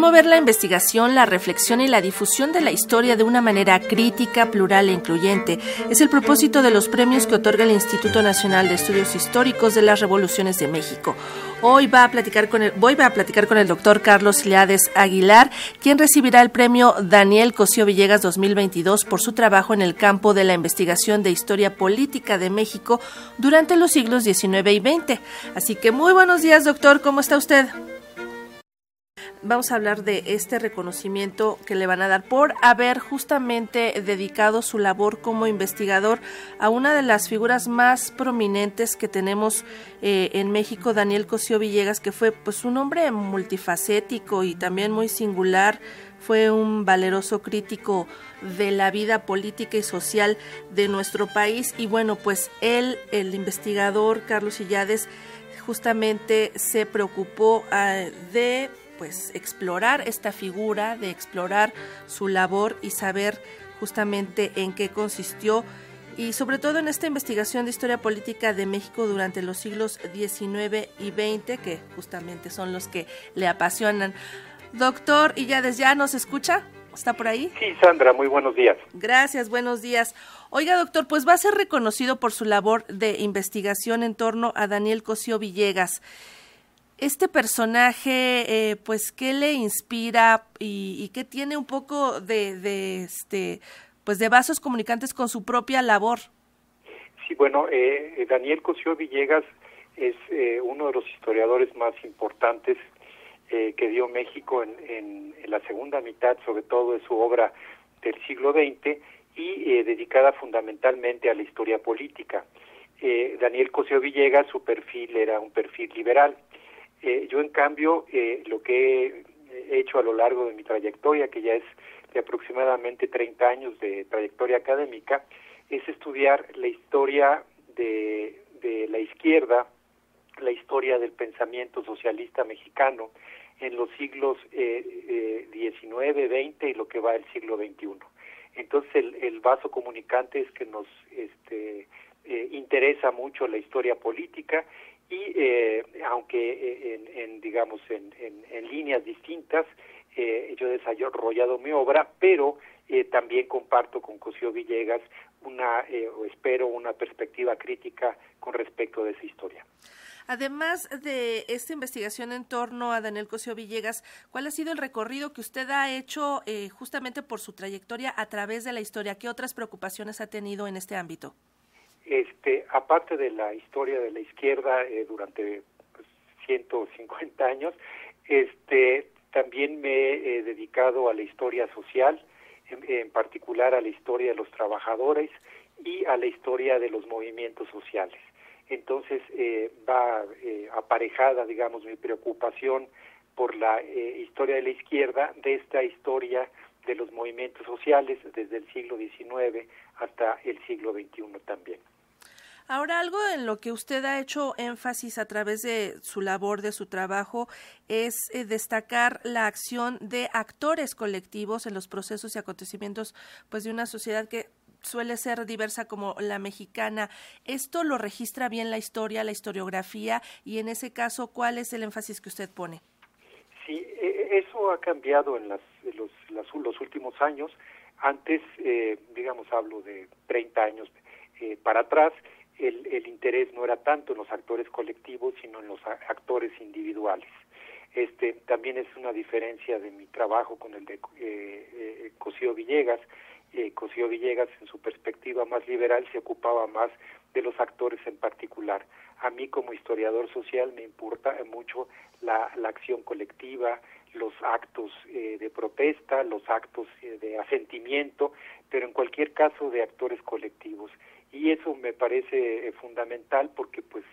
Promover la investigación, la reflexión y la difusión de la historia de una manera crítica, plural e incluyente es el propósito de los premios que otorga el Instituto Nacional de Estudios Históricos de las Revoluciones de México. Hoy va a platicar con el, voy a platicar con el doctor Carlos Liades Aguilar, quien recibirá el premio Daniel Cosío Villegas 2022 por su trabajo en el campo de la investigación de historia política de México durante los siglos XIX y XX. Así que muy buenos días, doctor, ¿cómo está usted? Vamos a hablar de este reconocimiento que le van a dar por haber justamente dedicado su labor como investigador a una de las figuras más prominentes que tenemos eh, en México, Daniel Cosío Villegas, que fue pues un hombre multifacético y también muy singular, fue un valeroso crítico de la vida política y social de nuestro país. Y bueno, pues él, el investigador Carlos Illades, justamente se preocupó ah, de pues explorar esta figura, de explorar su labor y saber justamente en qué consistió y sobre todo en esta investigación de historia política de México durante los siglos XIX y XX, que justamente son los que le apasionan. Doctor, ¿y ya desde ya nos escucha? ¿Está por ahí? Sí, Sandra, muy buenos días. Gracias, buenos días. Oiga, doctor, pues va a ser reconocido por su labor de investigación en torno a Daniel Cosío Villegas este personaje, eh, pues, ¿qué le inspira y, qué tiene un poco de, este, pues, de vasos comunicantes con su propia labor? Sí, bueno, eh, Daniel Cosío Villegas es eh, uno de los historiadores más importantes que dio México en, en, la segunda mitad, sobre todo de su obra del siglo XX, y dedicada fundamentalmente a la historia política. Daniel Cosío Villegas, su perfil era un perfil liberal eh, yo, en cambio, eh, lo que he hecho a lo largo de mi trayectoria, que ya es de aproximadamente 30 años de trayectoria académica, es estudiar la historia de, la izquierda, la historia del pensamiento socialista mexicano en los siglos eh, 19, 20 y lo que va del siglo XXI. Entonces el, el vaso comunicante es que nos este, eh, interesa mucho la historia política y eh, aunque eh, en, digamos en, en, líneas distintas eh, yo he desarrollado mi obra pero eh, también comparto con Cosío Villegas una o espero una perspectiva crítica con respecto de esa historia Además de esta investigación en torno a Daniel Cosío Villegas, ¿cuál ha sido el recorrido que usted ha hecho justamente por su trayectoria a través de la historia? ¿Qué otras preocupaciones ha tenido en este ámbito? Este, aparte de la historia de la izquierda eh, durante 150 pues, años, este, también me he dedicado a la historia social, en, particular a la historia de los trabajadores y a la historia de los movimientos sociales. Entonces eh, va eh, aparejada, digamos, mi preocupación por la historia de la izquierda de esta historia de los movimientos sociales desde el siglo XIX hasta el siglo XXI también. Ahora, algo en lo que usted ha hecho énfasis a través de su labor, de su trabajo, es eh, destacar la acción de actores colectivos en los procesos y acontecimientos pues, de una sociedad que suele ser diversa como la mexicana. ¿Esto lo registra bien la historia, la historiografía? Y en ese caso, ¿cuál es el énfasis que usted pone? Sí, e, e, eso ha cambiado en, los, los, últimos años. Antes, eh, digamos, hablo de 30 años eh, para atrás, el, el, interés no era tanto en los actores colectivos, sino en los actores individuales. Este también es una diferencia de mi trabajo con el de eh, eh, Cosío Villegas. Eh, Cosío Villegas, en su perspectiva más liberal, se ocupaba más de los actores en particular. A mí, como historiador social, me importa mucho la, la acción colectiva, los actos eh, de protesta, los actos eh, de asentimiento, pero en cualquier caso de actores colectivos. Y eso me parece eh, fundamental porque pues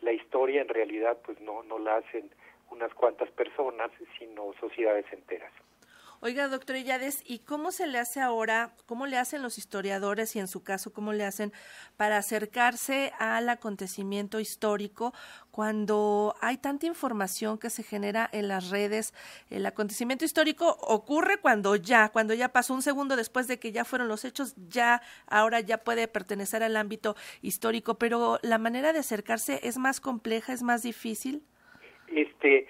la historia en realidad pues no no la hacen unas cuantas personas sino sociedades enteras Oiga, doctor Illades, ¿y cómo se le hace ahora, cómo le hacen los historiadores y en su caso, cómo le hacen para acercarse al acontecimiento histórico cuando hay tanta información que se genera en las redes? El acontecimiento histórico ocurre cuando ya, cuando ya pasó un segundo después de que ya fueron los hechos, ya ahora ya puede pertenecer al ámbito histórico, pero la manera de acercarse es más compleja, es más difícil. Este,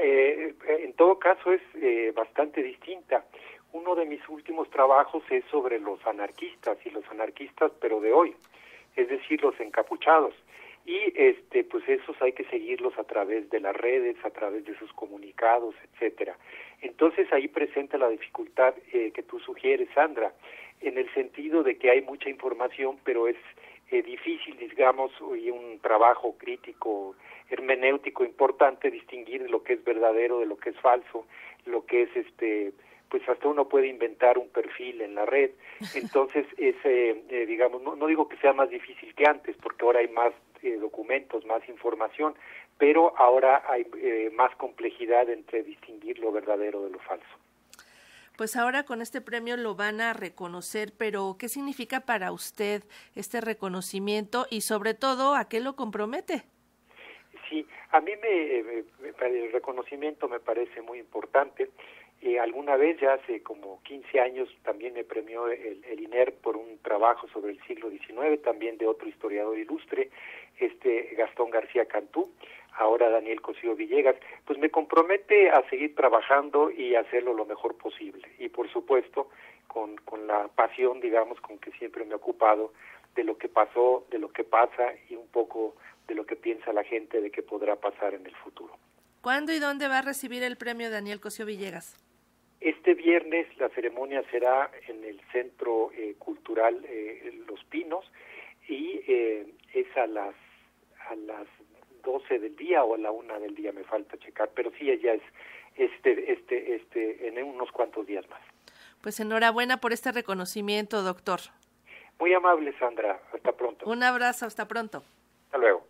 eh, en todo caso es eh, bastante distinta. Uno de mis últimos trabajos es sobre los anarquistas y los anarquistas, pero de hoy, es decir, los encapuchados. Y este, pues esos hay que seguirlos a través de las redes, a través de sus comunicados, etcétera. Entonces ahí presenta la dificultad eh, que tú sugieres, Sandra, en el sentido de que hay mucha información, pero es eh, difícil, digamos, y un trabajo crítico, hermenéutico importante distinguir lo que es verdadero de lo que es falso, lo que es este pues hasta uno puede inventar un perfil en la red. Entonces, es, eh, digamos, no, no, digo que sea más difícil que antes, porque ahora hay más eh, documentos, más información, pero ahora hay eh, más complejidad entre distinguir lo verdadero de lo falso. Pues ahora con este premio lo van a reconocer, pero ¿qué significa para usted este reconocimiento y sobre todo a qué lo compromete? Sí, a mí me, el reconocimiento me parece muy importante. Eh, alguna vez, ya hace como 15 años, también me premió el, INER por un trabajo sobre el siglo XIX, también de otro historiador ilustre, este Gastón García Cantú, ahora Daniel Cosío Villegas, pues me compromete a seguir trabajando y hacerlo lo mejor posible. Y por supuesto, con, con la pasión, digamos, con que siempre me he ocupado de lo que pasó, de lo que pasa y un poco de lo que piensa la gente de que podrá pasar en el futuro. ¿Cuándo y dónde va a recibir el premio Daniel Cosío Villegas? Este viernes la ceremonia será en el Centro eh, Cultural eh, Los Pinos y eh, es a las a las 12 del día o a la una del día me falta checar, pero sí ya es este este este en unos cuantos días más. Pues enhorabuena por este reconocimiento, doctor. Muy amable, Sandra. Hasta pronto. Un abrazo, hasta pronto. Hasta luego.